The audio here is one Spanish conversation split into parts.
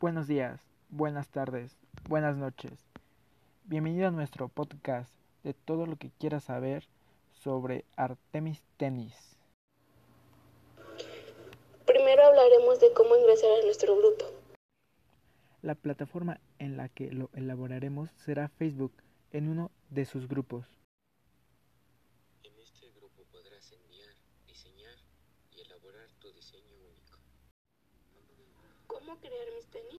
Buenos días, buenas tardes, buenas noches. Bienvenido a nuestro podcast de todo lo que quieras saber sobre Artemis Tenis. Primero hablaremos de cómo ingresar a nuestro grupo. La plataforma en la que lo elaboraremos será Facebook en uno de sus grupos. En este grupo podrás enviar, diseñar y elaborar tu diseño único. ¿Cómo crear mis tenis?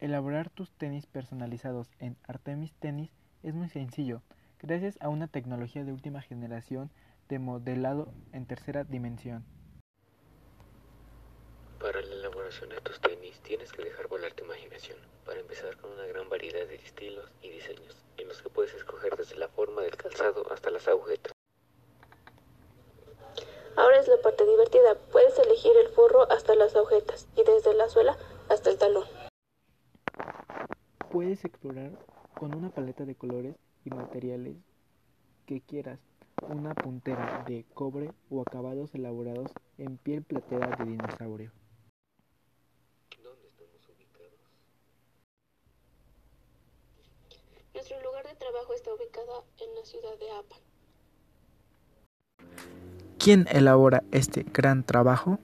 Elaborar tus tenis personalizados en Artemis Tenis es muy sencillo, gracias a una tecnología de última generación de modelado en tercera dimensión. Para la elaboración de tus tenis tienes que dejar volar tu imaginación, para empezar con una gran variedad de estilos y diseños, en los que puedes escoger desde la forma del calzado hasta las agujetas. Ahora es la parte divertida. Puedes elegir el forro hasta las agujetas y desde la suela hasta el talón. Puedes explorar con una paleta de colores y materiales que quieras, una puntera de cobre o acabados elaborados en piel plateada de dinosaurio. ¿Dónde estamos ubicados? Nuestro lugar de trabajo está ubicado en la ciudad de Apan. ¿Quién elabora este gran trabajo?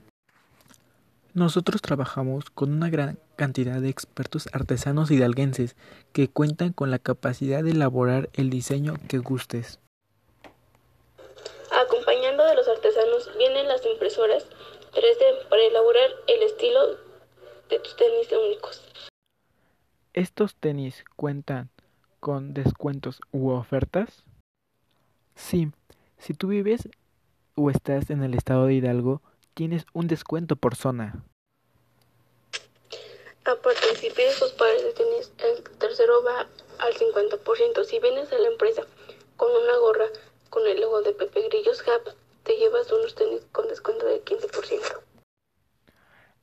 Nosotros trabajamos con una gran cantidad de expertos artesanos hidalguenses que cuentan con la capacidad de elaborar el diseño que gustes. Acompañando de los artesanos vienen las impresoras 3D para elaborar el estilo de tus tenis únicos. ¿Estos tenis cuentan con descuentos u ofertas? Sí, si tú vives o estás en el estado de Hidalgo, tienes un descuento por zona. Aparte, si pides tus pares de tenis, el tercero va al 50%. Si vienes a la empresa con una gorra con el logo de Pepe Grillos Hub, te llevas unos tenis con descuento del 15%.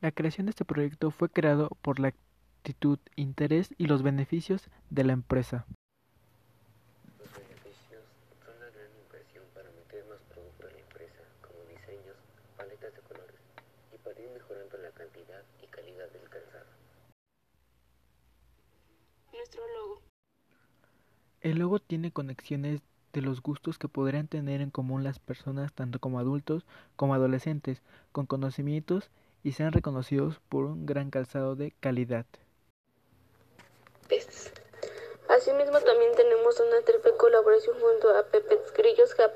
La creación de este proyecto fue creado por la actitud, interés y los beneficios de la empresa. Los beneficios son la gran inversión para meter más producto a la empresa, como diseños, paletas de colores, y para ir mejorando la cantidad y calidad del calzado. Nuestro logo. El logo tiene conexiones de los gustos que podrían tener en común las personas tanto como adultos como adolescentes, con conocimientos y sean reconocidos por un gran calzado de calidad. Asimismo, también tenemos una triple colaboración junto a Pepe Grillos Hub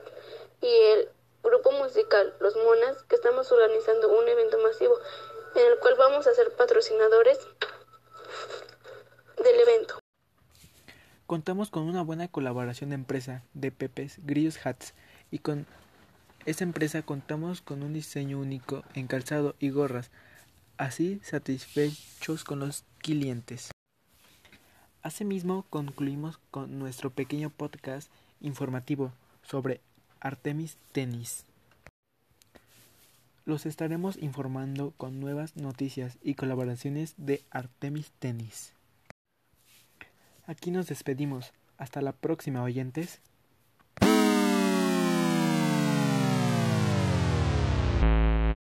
y el grupo musical Los Monas, que estamos organizando un evento masivo en el cual vamos a ser patrocinadores del evento. Contamos con una buena colaboración de empresa de Pepes Grillos Hats y con esta empresa contamos con un diseño único en calzado y gorras, así satisfechos con los clientes. Asimismo, concluimos con nuestro pequeño podcast informativo sobre Artemis Tenis. Los estaremos informando con nuevas noticias y colaboraciones de Artemis Tenis. Aquí nos despedimos. Hasta la próxima, oyentes.